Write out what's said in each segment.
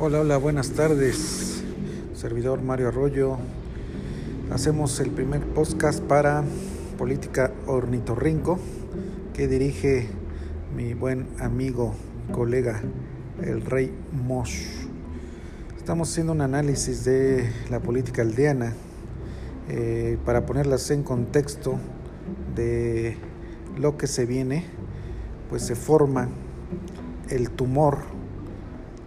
Hola, hola, buenas tardes. Servidor Mario Arroyo. Hacemos el primer podcast para Política Ornitorrinco que dirige mi buen amigo, colega, el Rey Mosh. Estamos haciendo un análisis de la política aldeana eh, para ponerlas en contexto de lo que se viene, pues se forma el tumor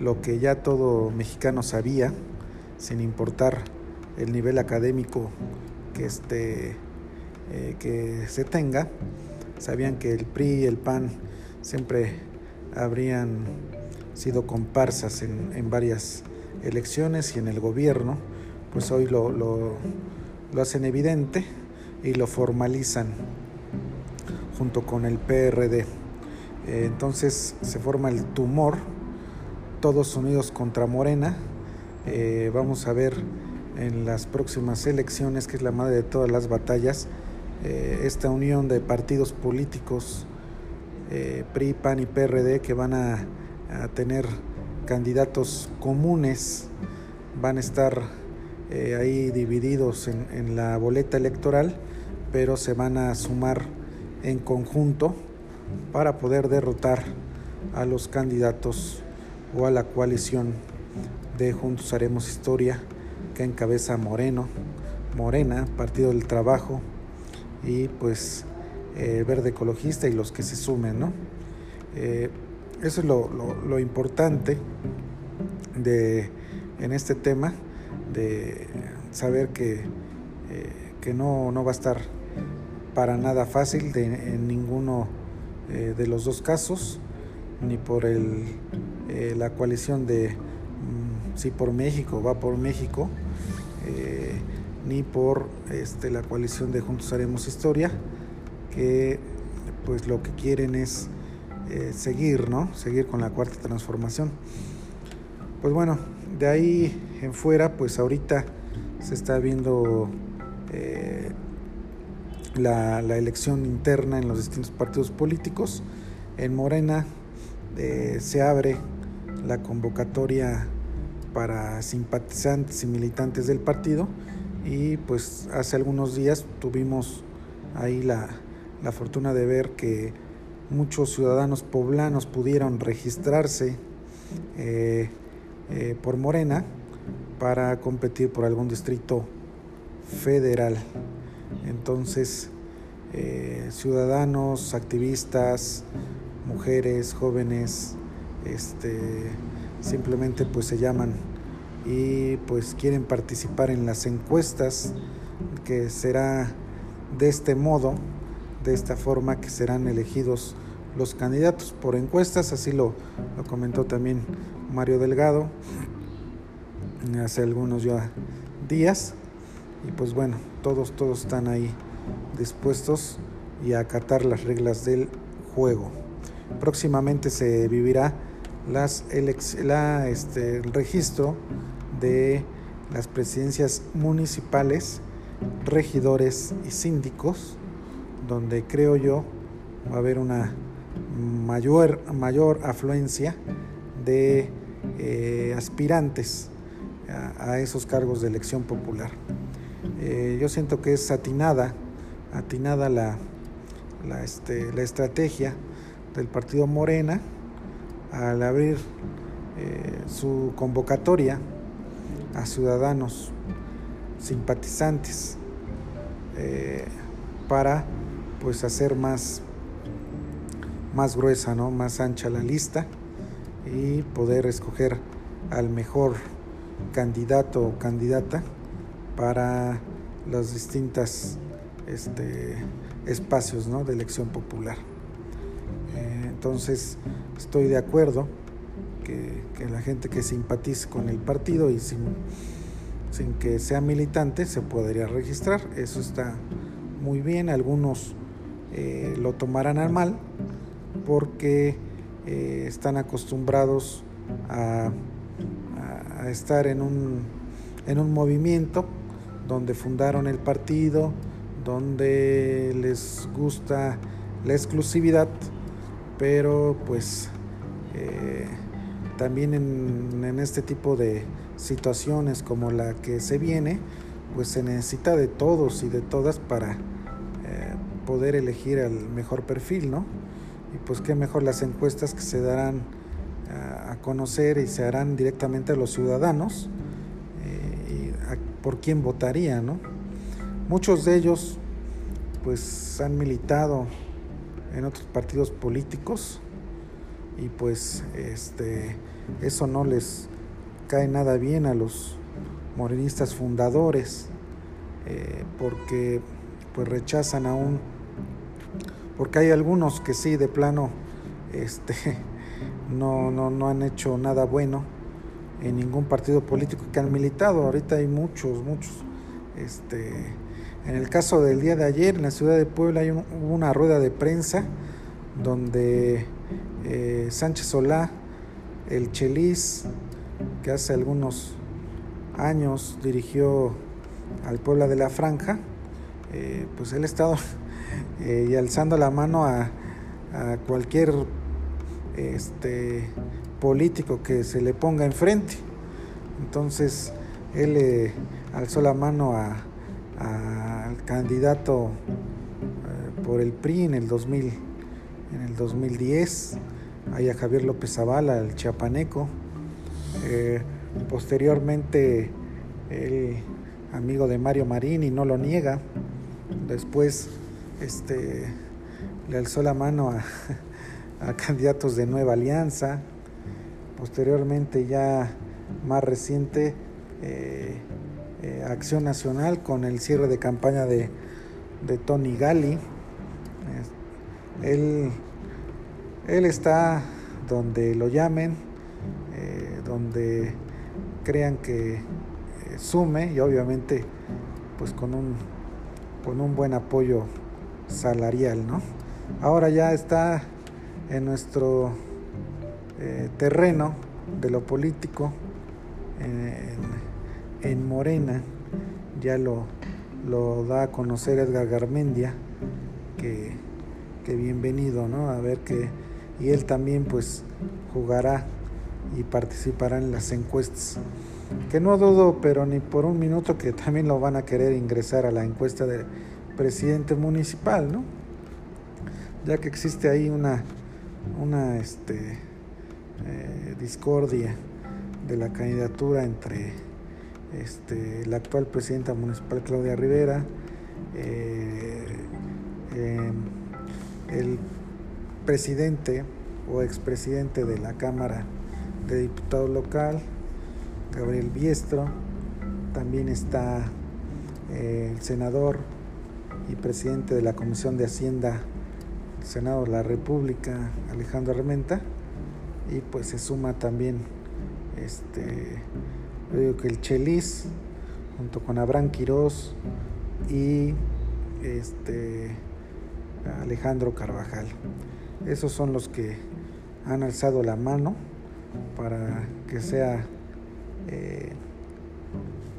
lo que ya todo mexicano sabía, sin importar el nivel académico que, este, eh, que se tenga, sabían que el PRI y el PAN siempre habrían sido comparsas en, varias elecciones y en el gobierno, pues hoy lo, lo, hacen evidente y lo formalizan junto con el PRD. Eh, entonces se forma el tumor todos unidos contra Morena. Eh, vamos a ver en las próximas elecciones, que es la madre de todas las batallas, eh, esta unión de partidos políticos, eh, PRI, PAN y PRD, que van a, tener candidatos comunes, van a estar ahí divididos en, en la boleta electoral, pero se van a sumar en conjunto para poder derrotar a los candidatos o a la coalición de Juntos Haremos Historia que encabeza Moreno, Morena, Partido del Trabajo y pues el Verde Ecologista y los que se sumen, ¿no? Eh, eso es lo, importante de, en este tema, de saber que, eh, que no, no, va a estar para nada fácil de, en ninguno eh, de los dos casos ni por el, eh, la coalición de mm, Sí por México, va por México, eh, ni por este, la coalición de Juntos Haremos Historia, que pues lo que quieren es eh, seguir, ¿no? Seguir con la cuarta transformación. Pues bueno, de ahí en fuera, pues ahorita se está viendo la, la, elección interna en los distintos partidos políticos. En Morena se abre la convocatoria para simpatizantes y militantes del partido y pues hace algunos días tuvimos ahí la, fortuna de ver que muchos ciudadanos poblanos pudieron registrarse eh, eh, por Morena para competir por algún distrito federal. Entonces, ciudadanos, activistas, mujeres, jóvenes, este, simplemente pues se llaman. Y pues quieren participar en las encuestas que será de este modo, de esta forma que serán elegidos los candidatos por encuestas, así lo, lo comentó también Mario Delgado hace algunos ya días. Y pues bueno, todos todos están ahí dispuestos y a acatar las reglas del juego. Próximamente se vivirá las la, este, el registro de las presidencias municipales, regidores y síndicos, donde creo yo va a haber una mayor, mayor afluencia de eh, aspirantes a, esos cargos de elección popular. Eh, yo siento que es atinada, atinada la, la, este, la estrategia del partido Morena al abrir eh, su convocatoria a ciudadanos simpatizantes eh, para pues hacer más más gruesa, ¿no? más ancha la lista y poder escoger al mejor candidato o candidata para los distintos este, espacios ¿no? de elección popular. Entonces estoy de acuerdo que, la gente que simpatice con el partido y sin, sin que sea militante se podría registrar. Eso está muy bien. Algunos eh, lo tomarán al mal porque eh, están acostumbrados a, a, estar en un, en un movimiento donde fundaron el partido, donde les gusta la exclusividad pero pues eh, también en, este tipo de situaciones como la que se viene, pues se necesita de todos y de todas para eh, poder elegir el mejor perfil, ¿no? Y pues qué mejor las encuestas que se darán eh, a conocer y se harán directamente a los ciudadanos y por quién votaría, ¿no? Muchos de ellos pues han militado en otros partidos políticos. Y pues este eso no les cae nada bien a los morenistas fundadores eh, porque pues rechazan aún porque hay algunos que sí de plano este no, no, no han hecho nada bueno en ningún partido político que han militado. Ahorita hay muchos muchos este en el caso del día de ayer, en la ciudad de Puebla, hay una rueda de prensa donde eh, Sánchez Solá, el Chelis, que hace algunos años dirigió al Puebla de la Franja, eh, pues él ha estado eh, y alzando la mano a, cualquier este, político que se le ponga enfrente. Entonces él alzó la mano a al candidato eh, por el PRI en el 2000, en el 2010, ahí a Javier López Zavala, el chiapaneco. Eh, posteriormente, el amigo de Mario Marini no lo niega. Después, este, le alzó la mano a, candidatos de Nueva Alianza. Posteriormente, ya más reciente, eh, eh, Acción Nacional con el cierre de campaña de, Tony Gali. Él, él, está donde lo llamen, eh, donde crean que eh, sume y obviamente pues con un, con un buen apoyo salarial. ¿no? Ahora ya está en nuestro terreno de lo político, en Morena, ya lo, lo da a conocer Edgar Garmendia, que, que bienvenido, ¿no? A ver que, y él también pues jugará y participará en las encuestas. Que no dudo, pero ni por un minuto que también lo van a querer ingresar a la encuesta de presidente municipal, ¿no? Ya que existe ahí una, una este, eh, discordia de la candidatura entre este, la actual presidenta municipal Claudia Rivera, eh, em, el presidente o expresidente de la Cámara de Diputados local, Gabriel Biestro, también está eh, el senador y presidente de la Comisión de Hacienda del Senado de la República, Alejandro Armenta, y pues se suma también este yo digo que el Chelis, junto con Abraham Quirós y este Alejandro Carvajal. Esos son los que han alzado la mano para que sea eh,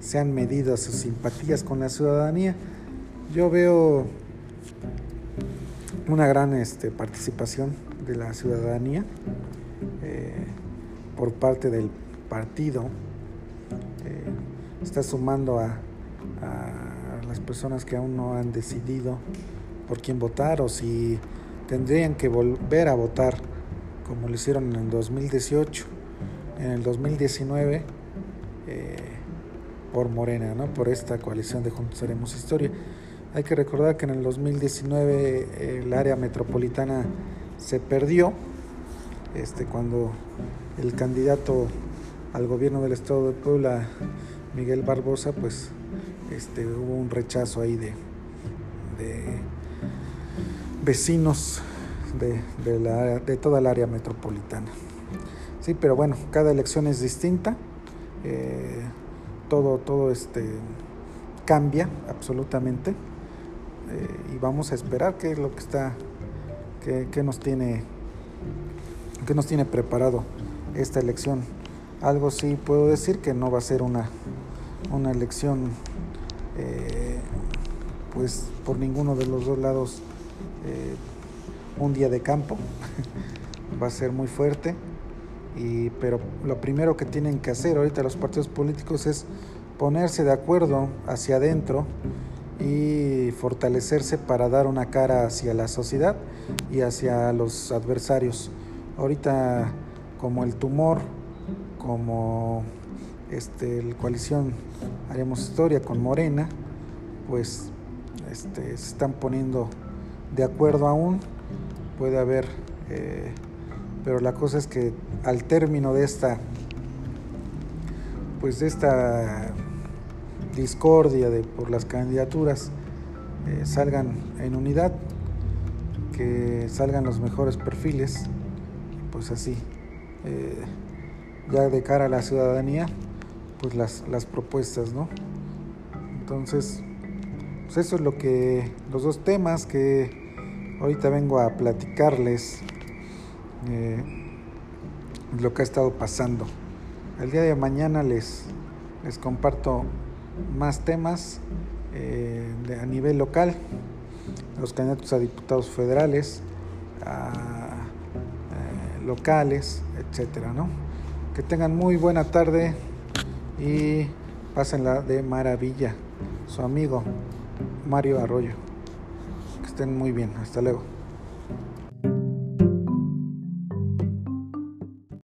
sean medidas sus simpatías con la ciudadanía. Yo veo una gran este, participación de la ciudadanía eh, por parte del partido está sumando a, las personas que aún no han decidido por quién votar o si tendrían que volver a votar como lo hicieron en el 2018, en el 2019 eh, por Morena, ¿no? por esta coalición de Juntos Haremos Historia. Hay que recordar que en el 2019 el área metropolitana se perdió este, cuando el candidato al gobierno del estado de Puebla Miguel Barbosa, pues este, hubo un rechazo ahí de, vecinos de, la, de toda el área metropolitana. Sí, pero bueno, cada elección es distinta, eh, todo, todo este, cambia absolutamente eh, y vamos a esperar qué es lo que está, qué, nos tiene, qué nos tiene preparado esta elección. Algo sí puedo decir que no va a ser una una elección eh, pues por ninguno de los dos lados eh, un día de campo va a ser muy fuerte Y, pero lo primero que tienen que hacer ahorita los partidos políticos es ponerse de acuerdo hacia adentro y fortalecerse para dar una cara hacia la sociedad y hacia los adversarios. Ahorita como el tumor, como este, la coalición Haremos Historia con Morena, pues este, se están poniendo de acuerdo aún, puede haber, eh, pero la cosa es que al término de esta, pues de esta discordia de, por las candidaturas eh, salgan en unidad, que salgan los mejores perfiles, pues así, eh, ya de cara a la ciudadanía, pues las, las propuestas, ¿no? Entonces, pues eso es lo que, los dos temas que ahorita vengo a platicarles, eh, lo que ha estado pasando. El día de mañana les, les comparto más temas eh, a nivel local, los candidatos a diputados federales, a, eh, locales, etcétera, ¿no? Que tengan muy buena tarde y pásenla de maravilla. Su amigo Mario Arroyo. Que estén muy bien. Hasta luego.